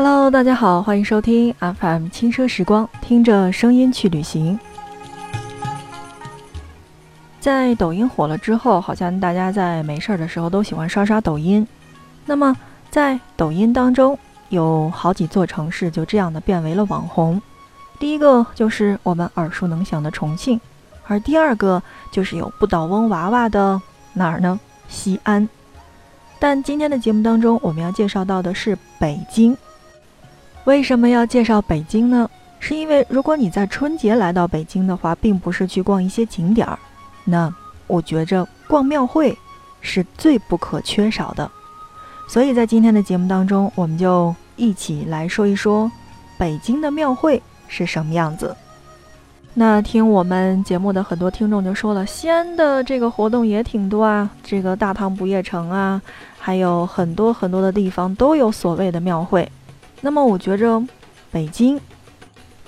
Hello，大家好，欢迎收听 FM 轻奢时光，听着声音去旅行。在抖音火了之后，好像大家在没事儿的时候都喜欢刷刷抖音。那么在抖音当中，有好几座城市就这样的变为了网红。第一个就是我们耳熟能详的重庆，而第二个就是有不倒翁娃娃的哪儿呢？西安。但今天的节目当中，我们要介绍到的是北京。为什么要介绍北京呢？是因为如果你在春节来到北京的话，并不是去逛一些景点儿，那我觉着逛庙会是最不可缺少的。所以在今天的节目当中，我们就一起来说一说北京的庙会是什么样子。那听我们节目的很多听众就说了，西安的这个活动也挺多啊，这个大唐不夜城啊，还有很多很多的地方都有所谓的庙会。那么我觉着，北京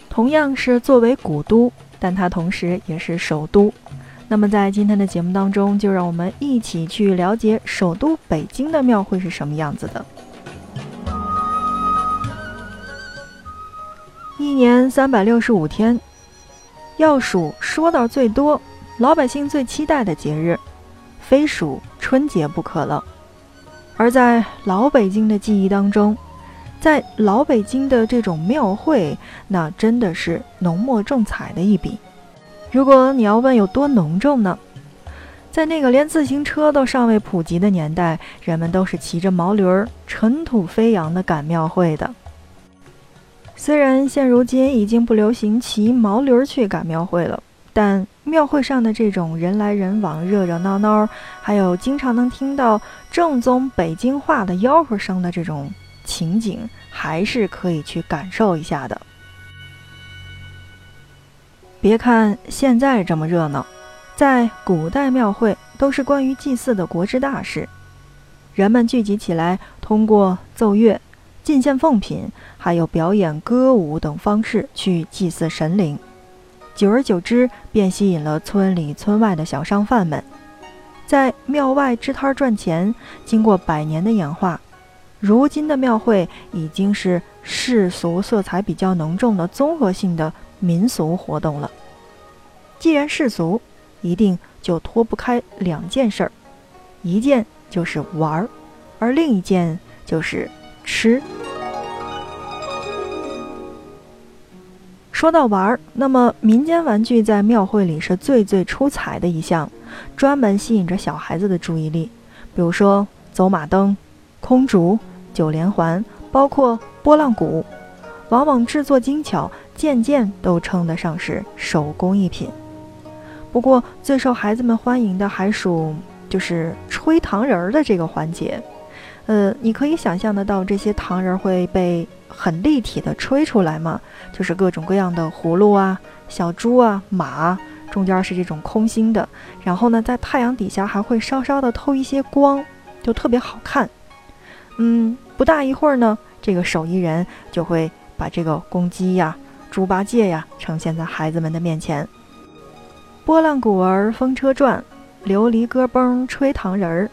同样是作为古都，但它同时也是首都。那么在今天的节目当中，就让我们一起去了解首都北京的庙会是什么样子的。一年三百六十五天，要数说到最多，老百姓最期待的节日，非属春节不可了。而在老北京的记忆当中，在老北京的这种庙会，那真的是浓墨重彩的一笔。如果你要问有多浓重呢？在那个连自行车都尚未普及的年代，人们都是骑着毛驴儿，尘土飞扬的赶庙会的。虽然现如今已经不流行骑毛驴儿去赶庙会了，但庙会上的这种人来人往、热热闹闹，还有经常能听到正宗北京话的吆喝声的这种。情景还是可以去感受一下的。别看现在这么热闹，在古代庙会都是关于祭祀的国之大事，人们聚集起来，通过奏乐、进献奉品，还有表演歌舞等方式去祭祀神灵。久而久之，便吸引了村里村外的小商贩们，在庙外支摊赚钱。经过百年的演化。如今的庙会已经是世俗色彩比较浓重的综合性的民俗活动了。既然世俗，一定就脱不开两件事儿，一件就是玩儿，而另一件就是吃。说到玩儿，那么民间玩具在庙会里是最最出彩的一项，专门吸引着小孩子的注意力。比如说走马灯、空竹。九连环，包括拨浪鼓，往往制作精巧，件件都称得上是手工艺品。不过，最受孩子们欢迎的还属就是吹糖人儿的这个环节。呃，你可以想象得到，这些糖人会被很立体的吹出来吗？就是各种各样的葫芦啊、小猪啊、马，中间是这种空心的，然后呢，在太阳底下还会稍稍的透一些光，就特别好看。嗯，不大一会儿呢，这个手艺人就会把这个公鸡呀、猪八戒呀呈现在孩子们的面前。拨浪鼓儿风车转，琉璃歌崩吹糖人儿。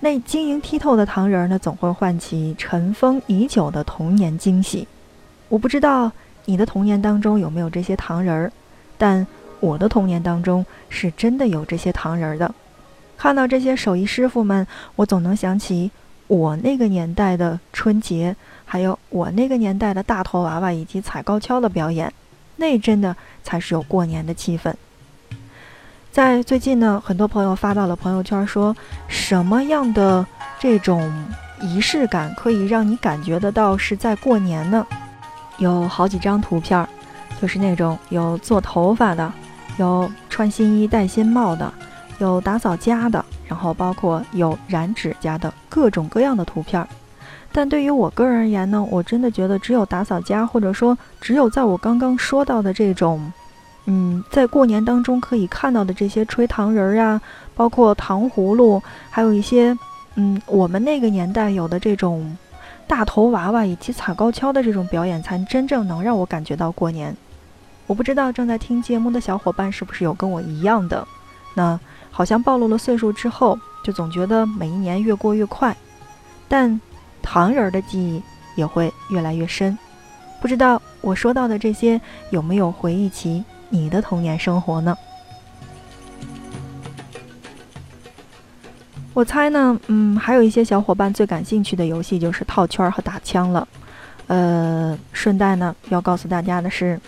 那晶莹剔透的糖人儿呢，总会唤起尘封已久的童年惊喜。我不知道你的童年当中有没有这些糖人儿，但我的童年当中是真的有这些糖人儿的。看到这些手艺师傅们，我总能想起。我那个年代的春节，还有我那个年代的大头娃娃以及踩高跷的表演，那真的才是有过年的气氛。在最近呢，很多朋友发到了朋友圈，说什么样的这种仪式感可以让你感觉得到是在过年呢？有好几张图片，就是那种有做头发的，有穿新衣戴新帽的，有打扫家的。然后包括有染指甲的各种各样的图片，但对于我个人而言呢，我真的觉得只有打扫家，或者说只有在我刚刚说到的这种，嗯，在过年当中可以看到的这些吹糖人儿呀，包括糖葫芦，还有一些，嗯，我们那个年代有的这种大头娃娃以及踩高跷的这种表演，才真正能让我感觉到过年。我不知道正在听节目的小伙伴是不是有跟我一样的，那。好像暴露了岁数之后，就总觉得每一年越过越快。但糖人的记忆也会越来越深。不知道我说到的这些有没有回忆起你的童年生活呢？我猜呢，嗯，还有一些小伙伴最感兴趣的游戏就是套圈和打枪了。呃，顺带呢要告诉大家的是，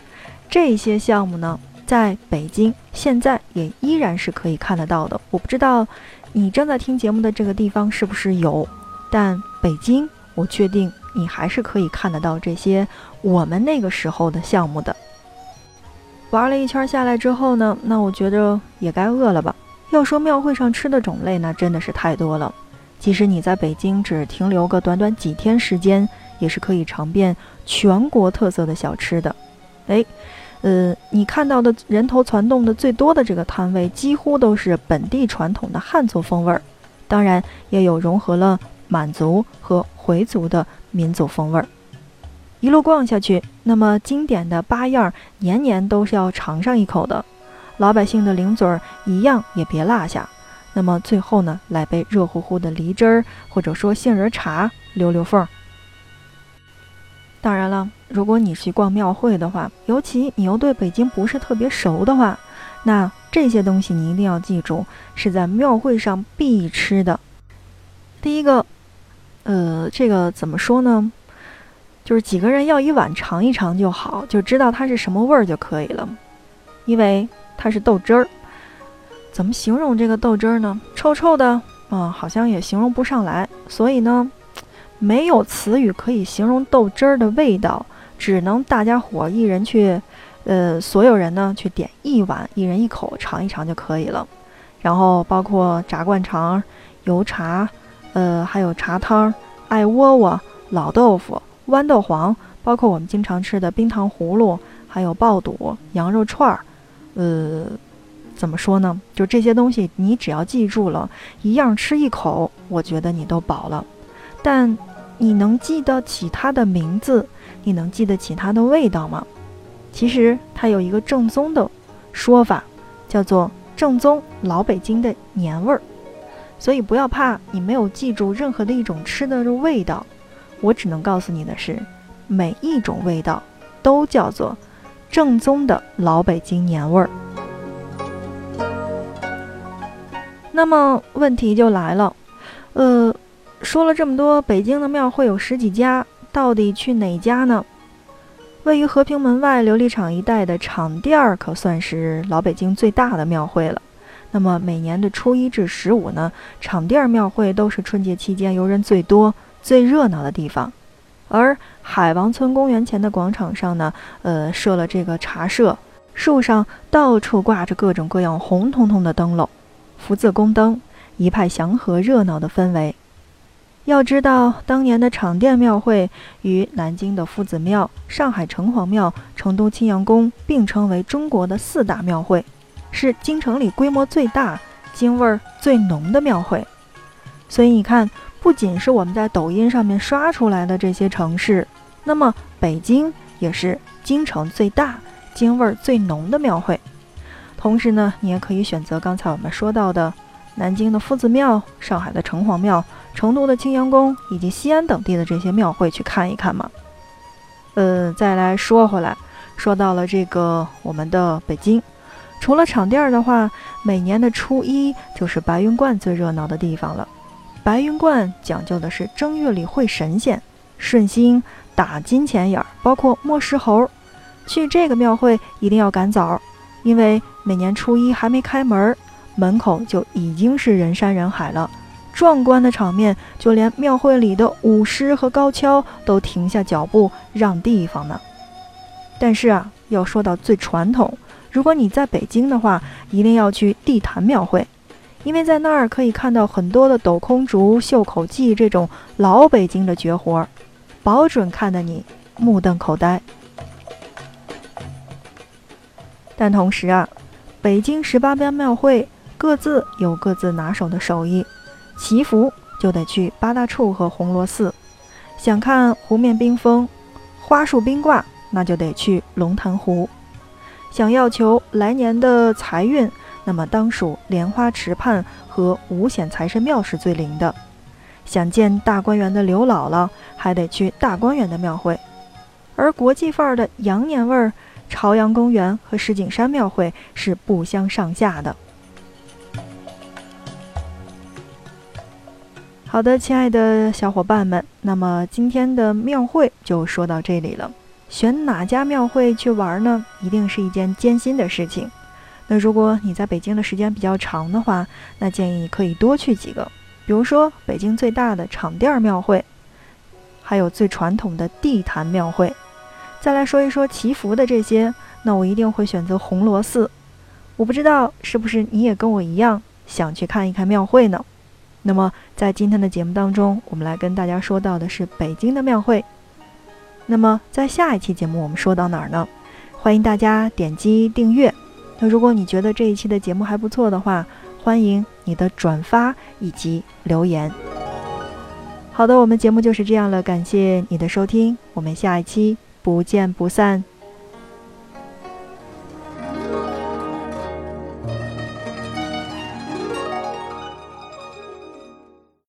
这些项目呢，在北京现在也依然是可以看得到的。我不知道你正在听节目的这个地方是不是有，但北京我确定你还是可以看得到这些我们那个时候的项目的。玩了一圈下来之后呢，那我觉得也该饿了吧。要说庙会上吃的种类，那真的是太多了。即使你在北京只停留个短短几天时间，也是可以尝遍全国特色的小吃的。哎，呃，你看到的人头攒动的最多的这个摊位，几乎都是本地传统的汉族风味儿，当然也有融合了满族和回族的民族风味儿。一路逛下去，那么经典的八样，年年都是要尝上一口的。老百姓的零嘴儿一样也别落下。那么最后呢，来杯热乎乎的梨汁儿，或者说杏仁茶，溜溜缝儿。当然了，如果你去逛庙会的话，尤其你又对北京不是特别熟的话，那这些东西你一定要记住，是在庙会上必吃的。第一个，呃，这个怎么说呢？就是几个人要一碗尝一尝就好，就知道它是什么味儿就可以了，因为。它是豆汁儿，怎么形容这个豆汁儿呢？臭臭的嗯，好像也形容不上来。所以呢，没有词语可以形容豆汁儿的味道，只能大家伙一人去，呃，所有人呢去点一碗，一人一口尝一尝就可以了。然后包括炸灌肠、油茶，呃，还有茶汤、艾窝窝、老豆腐、豌豆黄，包括我们经常吃的冰糖葫芦，还有爆肚、羊肉串儿。呃，怎么说呢？就这些东西，你只要记住了，一样吃一口，我觉得你都饱了。但你能记得起它的名字？你能记得起它的味道吗？其实它有一个正宗的说法，叫做正宗老北京的年味儿。所以不要怕你没有记住任何的一种吃的味道，我只能告诉你的是，每一种味道都叫做。正宗的老北京年味儿。那么问题就来了，呃，说了这么多，北京的庙会有十几家，到底去哪家呢？位于和平门外琉璃厂一带的厂店儿可算是老北京最大的庙会了。那么每年的初一至十五呢，厂店庙会都是春节期间游人最多、最热闹的地方。而海王村公园前的广场上呢，呃，设了这个茶社，树上到处挂着各种各样红彤彤的灯笼，福字宫灯，一派祥和热闹的氛围。要知道，当年的场店庙会与南京的夫子庙、上海城隍庙、成都青羊宫并称为中国的四大庙会，是京城里规模最大、京味儿最浓的庙会。所以你看。不仅是我们在抖音上面刷出来的这些城市，那么北京也是京城最大、京味儿最浓的庙会。同时呢，你也可以选择刚才我们说到的南京的夫子庙、上海的城隍庙、成都的青羊宫以及西安等地的这些庙会去看一看嘛。呃，再来说回来，说到了这个我们的北京，除了场地儿的话，每年的初一就是白云观最热闹的地方了。白云观讲究的是正月里会神仙，顺心打金钱眼儿，包括摸石猴。去这个庙会一定要赶早，因为每年初一还没开门，门口就已经是人山人海了。壮观的场面，就连庙会里的舞狮和高跷都停下脚步让地方呢。但是啊，要说到最传统，如果你在北京的话，一定要去地坛庙会。因为在那儿可以看到很多的抖空竹、袖口技这种老北京的绝活，保准看得你目瞪口呆。但同时啊，北京十八般庙会各自有各自拿手的手艺，祈福就得去八大处和红螺寺，想看湖面冰封、花树冰挂，那就得去龙潭湖，想要求来年的财运。那么当属莲花池畔和五显财神庙是最灵的。想见大观园的刘姥姥，还得去大观园的庙会。而国际范儿的羊年味儿，朝阳公园和石景山庙会是不相上下的。好的，亲爱的小伙伴们，那么今天的庙会就说到这里了。选哪家庙会去玩呢？一定是一件艰辛的事情。那如果你在北京的时间比较长的话，那建议你可以多去几个，比如说北京最大的场店庙会，还有最传统的地坛庙会。再来说一说祈福的这些，那我一定会选择红螺寺。我不知道是不是你也跟我一样想去看一看庙会呢？那么在今天的节目当中，我们来跟大家说到的是北京的庙会。那么在下一期节目我们说到哪儿呢？欢迎大家点击订阅。那如果你觉得这一期的节目还不错的话，欢迎你的转发以及留言。好的，我们节目就是这样了，感谢你的收听，我们下一期不见不散。